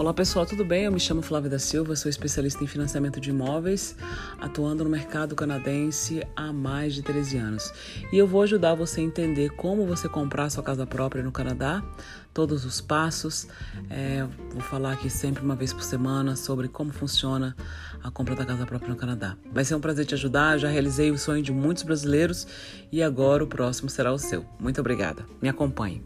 Olá pessoal, tudo bem? Eu me chamo Flávia da Silva, sou especialista em financiamento de imóveis, atuando no mercado canadense há mais de 13 anos. E eu vou ajudar você a entender como você comprar sua casa própria no Canadá, todos os passos. É, vou falar aqui sempre uma vez por semana sobre como funciona a compra da casa própria no Canadá. Vai ser um prazer te ajudar, já realizei o sonho de muitos brasileiros e agora o próximo será o seu. Muito obrigada. Me acompanhe.